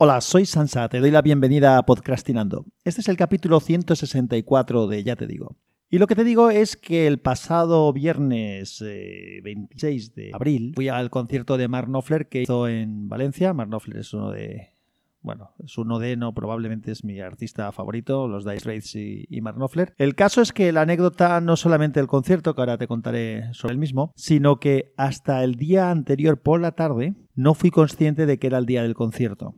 Hola, soy Sansa, te doy la bienvenida a Podcastinando. Este es el capítulo 164 de Ya te digo. Y lo que te digo es que el pasado viernes 26 eh, de abril fui al concierto de Mark Knopfler que hizo en Valencia. Mark Knopfler es uno de bueno, es uno de, no, probablemente es mi artista favorito, los Dice Straits y, y Mark Knopfler. El caso es que la anécdota no solamente el concierto, que ahora te contaré sobre el mismo, sino que hasta el día anterior por la tarde no fui consciente de que era el día del concierto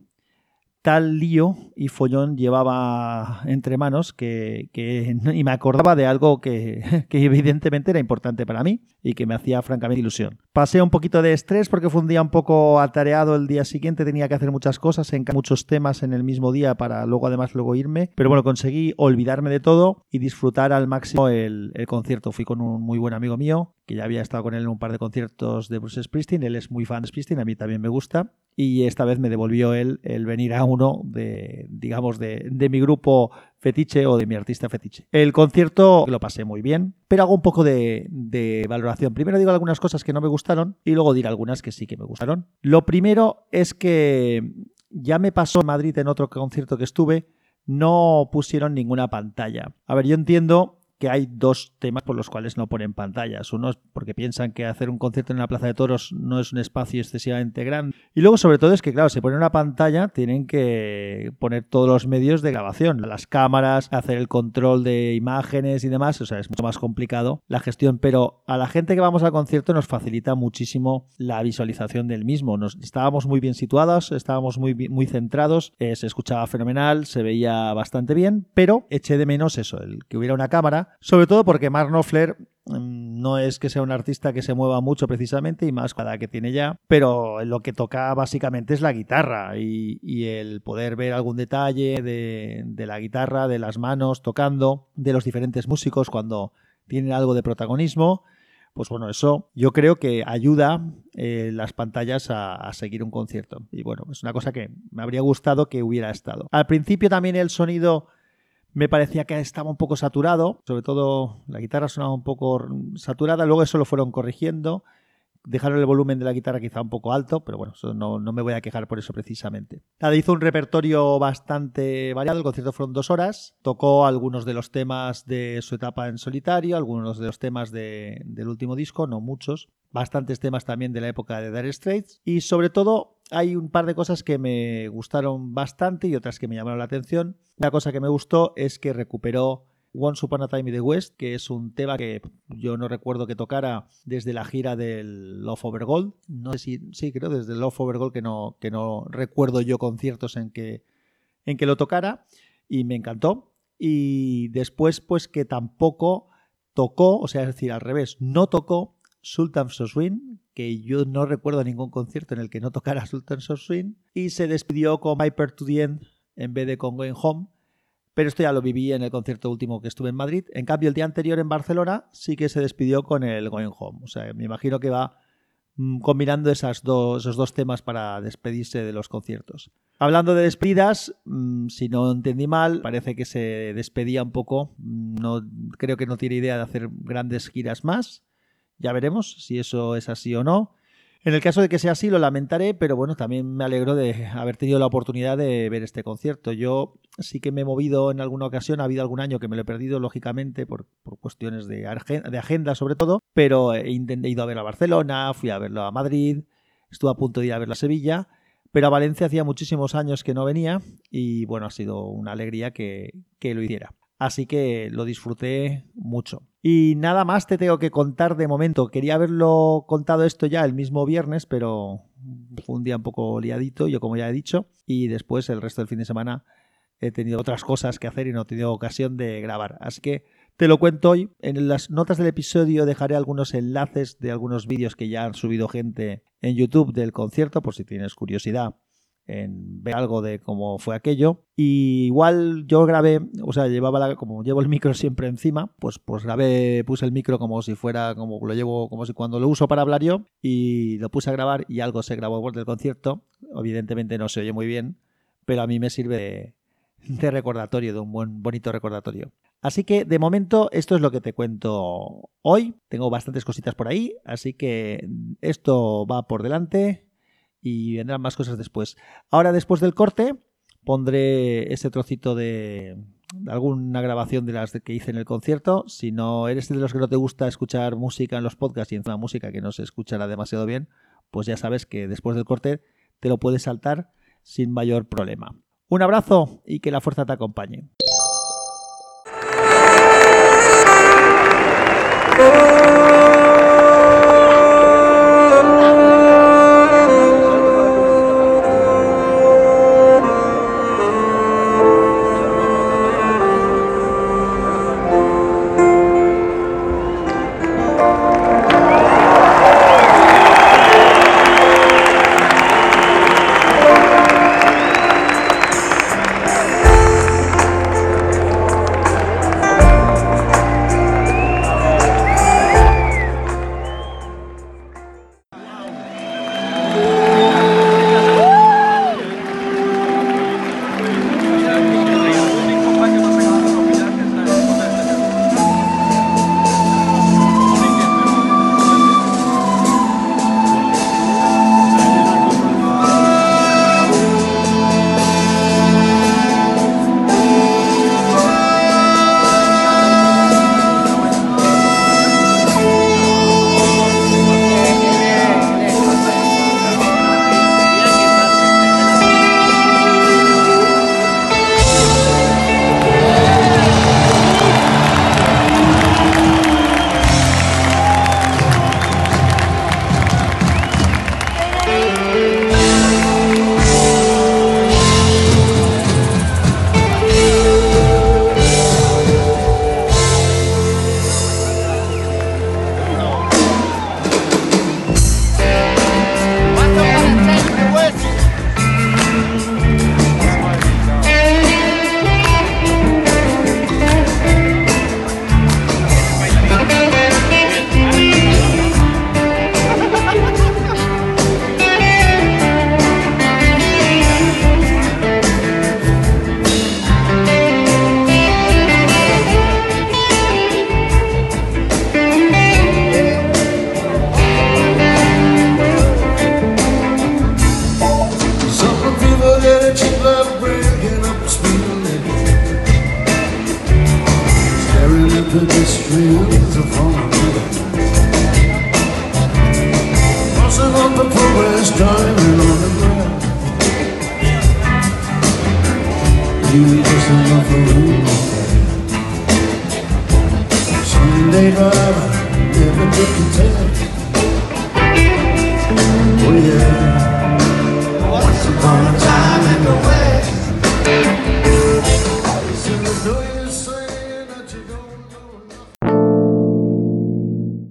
tal lío y follón llevaba entre manos que, que y me acordaba de algo que, evidentemente era importante para mí y que me hacía francamente ilusión. Pasé un poquito de estrés porque fue un día un poco atareado el día siguiente, tenía que hacer muchas cosas, en muchos temas en el mismo día para luego además luego irme, pero bueno, conseguí olvidarme de todo y disfrutar al máximo el, el concierto. Fui con un muy buen amigo mío, que ya había estado con él en un par de conciertos de Bruce Springsteen, él es muy fan de Springsteen, a mí también me gusta, y esta vez me devolvió él el venir a uno de, digamos, de, de, mi grupo fetiche o de mi artista fetiche. El concierto lo pasé muy bien, pero hago un poco de, de valoración. Primero digo algunas cosas que no me gustaron y luego diré algunas que sí que me gustaron. Lo primero es que ya me pasó en Madrid en otro concierto que estuve, no pusieron ninguna pantalla. A ver, yo entiendo que hay dos temas por los cuales no ponen pantallas. Uno es porque piensan que hacer un concierto en la Plaza de Toros no es un espacio excesivamente grande. Y luego, sobre todo, es que, claro, se pone una pantalla, tienen que poner todos los medios de grabación, las cámaras, hacer el control de imágenes y demás. O sea, es mucho más complicado la gestión. Pero a la gente que vamos al concierto nos facilita muchísimo la visualización del mismo. Nos, estábamos muy bien situados, estábamos muy, muy centrados, eh, se escuchaba fenomenal, se veía bastante bien, pero eché de menos eso, el que hubiera una cámara sobre todo porque Mark Knopfler mm, no es que sea un artista que se mueva mucho precisamente y más cada que tiene ya, pero lo que toca básicamente es la guitarra y, el poder ver algún detalle de, la guitarra, de las manos tocando, de los diferentes músicos cuando tienen algo de protagonismo. Pues bueno, eso yo creo que ayuda eh, las pantallas a, a, seguir un concierto. Y bueno, es una cosa que me habría gustado que hubiera estado. Al principio también el sonido me parecía que estaba un poco saturado, sobre todo la guitarra sonaba un poco saturada, luego eso lo fueron corrigiendo, dejaron el volumen de la guitarra quizá un poco alto, pero bueno, no, no, me voy a quejar por eso precisamente. Nada, hizo un repertorio bastante variado, el concierto fueron dos horas, tocó algunos de los temas de su etapa en solitario, algunos de los temas de, del último disco, no muchos, bastantes temas también de la época de Dire Straits y sobre todo hay un par de cosas que me gustaron bastante y otras que me llamaron la atención. Una cosa que me gustó es que recuperó Once Upon a Time in the West, que es un tema que yo no recuerdo que tocara desde la gira del Love Over Gold. No sé si, sí, creo desde el Love Over Gold que no, que no recuerdo yo conciertos en que, en que lo tocara y me encantó. Y después, pues que tampoco tocó, o sea, es decir, al revés, no tocó Sultan Swing, que yo no recuerdo ningún concierto en el que no tocara Sultan Swing, y se despidió con Viper to the End en vez de con Going Home, pero esto ya lo viví en el concierto último que estuve en Madrid. En cambio, el día anterior en Barcelona sí que se despidió con el Going Home. O sea, me imagino que va mm, combinando dos, esos dos temas para despedirse de los conciertos. Hablando de despedidas, mm, si no entendí mal, parece que se despedía un poco. No, creo que no tiene idea de hacer grandes giras más. Ya veremos si eso es así o no. En el caso de que sea así, lo lamentaré, pero bueno, también me alegro de haber tenido la oportunidad de ver este concierto. Yo sí que me he movido en alguna ocasión, ha habido algún año que me lo he perdido, lógicamente, por, cuestiones de, agenda sobre todo, pero he, ido a ver a Barcelona, fui a verlo a Madrid, estuve a punto de ir a verlo a Sevilla, pero a Valencia hacía muchísimos años que no venía y bueno, ha sido una alegría que, que lo hiciera. Así que lo disfruté mucho. Y nada más te tengo que contar de momento. Quería haberlo contado esto ya el mismo viernes, pero fue un día un poco liadito, yo como ya he dicho. Y después el resto del fin de semana he tenido otras cosas que hacer y no he tenido ocasión de grabar. Así que te lo cuento hoy. En las notas del episodio dejaré algunos enlaces de algunos vídeos que ya han subido gente en YouTube del concierto, por si tienes curiosidad en ver algo de cómo fue aquello. Y igual yo grabé, o sea, llevaba la, como llevo el micro siempre encima, pues, pues grabé, puse el micro como si fuera, como lo llevo, como si cuando lo uso para hablar yo, y lo puse a grabar y algo se grabó del concierto. Evidentemente no se oye muy bien, pero a mí me sirve de, recordatorio, de un buen, bonito recordatorio. Así que de momento esto es lo que te cuento hoy. Tengo bastantes cositas por ahí, así que esto va por delante y vendrán más cosas después. Ahora, después del corte, pondré ese trocito de, alguna grabación de las que hice en el concierto. Si no eres de los que no te gusta escuchar música en los podcasts y encima música que no se escuchará demasiado bien, pues ya sabes que después del corte te lo puedes saltar sin mayor problema. Un abrazo y que la fuerza te acompañe. was turning on the ground You just enough for me.